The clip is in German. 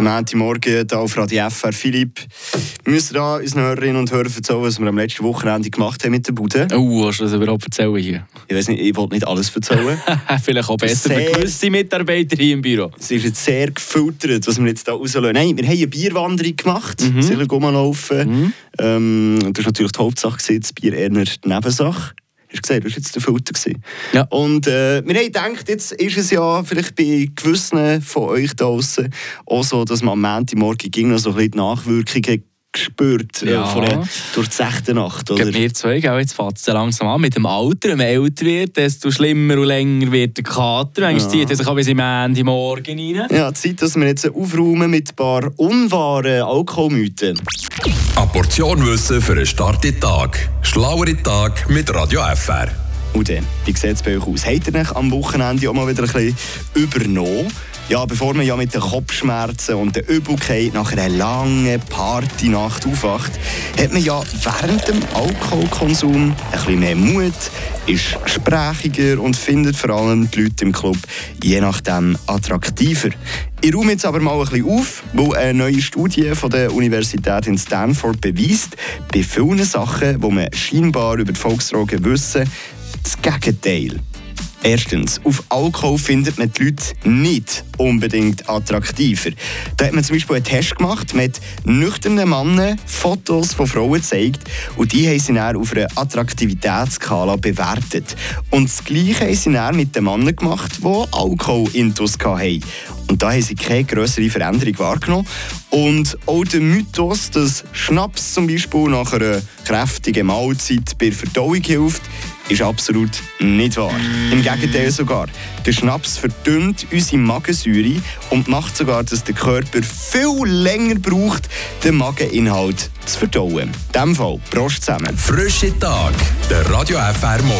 guten Montagmorgen hier auf Radio FR. Philipp, wir müssen da unseren Hörerinnen und Hörern erzählen, was wir am letzten Wochenende gemacht haben mit der Bude. Oh, hast du das überhaupt erzählen hier? Ich weiß nicht, ich wollte nicht alles erzählen. Vielleicht auch besser Sehr- für gewisse Mitarbeiter hier im Büro. es ist jetzt sehr gefiltert, was wir jetzt hier rauslassen. Nein, wir haben eine Bierwanderung gemacht, mhm. bisschen rumlaufen. Ähm, das war natürlich die Hauptsache, das Bier eher eine Nebensache. Hast du gesehen, das war jetzt der Filter. gewesen. Ja. Und äh, wir haben gedacht, jetzt ist es ja vielleicht bei gewissen von euch da draussen auch so, dass man am Montagmorgen ging noch so ein bisschen die Nachwirkungen gespürt äh, Ja. von der, durch die sechste Nacht. Oder? Wir zwei, gell, jetzt fängt es langsam an. Mit dem Alter, wenn man älter wird, desto schlimmer und länger wird der Kater. Manchmal Ja. zieht er sich auch bis im Ende Morgen rein. Ja, Zeit, dass wir jetzt aufräumen mit ein paar unwahren Alkoholmythen. Eine Portion Wissen für einen starken Tag. Schlauere Tag mit Radio FR. Und dann, wie sieht es bei euch aus? Habt ihr euch am Wochenende auch mal wieder ein bisschen übernommen? Ja, bevor man ja mit den Kopfschmerzen und der Übelkeit nach einer langen Partynacht aufwacht, hat man ja während dem Alkoholkonsum ein bisschen mehr Mut, ist gesprächiger und findet vor allem die Leute im Club je nachdem attraktiver. Ich räume jetzt aber mal ein bisschen auf, weil eine neue Studie von der Universität in Stanford beweist, bei vielen Sachen, die man scheinbar über die Volksdrogen wissen, das Gegenteil. Erstens, auf Alkohol findet man die Leute nicht unbedingt attraktiver. Da hat man zum Beispiel einen Test gemacht mit nüchternen Männern Fotos von Frauen gezeigt und die haben sie dann auf einer Attraktivitätsskala bewertet. Und das Gleiche haben sie dann mit den Männern gemacht, die Alkohol-Intus hatten. Und da haben sie keine größere Veränderung wahrgenommen. Und auch der Mythos, dass Schnaps zum Beispiel nach einer kräftigen Mahlzeit bei Verdauung hilft, ist absolut nicht wahr. Im Gegenteil sogar. Der Schnaps verdünnt unsere Magensäure und macht sogar, dass der Körper viel länger braucht, den Mageninhalt zu verdauen. In diesem Fall, Prost zusammen. Frische Tag. Der Radio FR Morgen.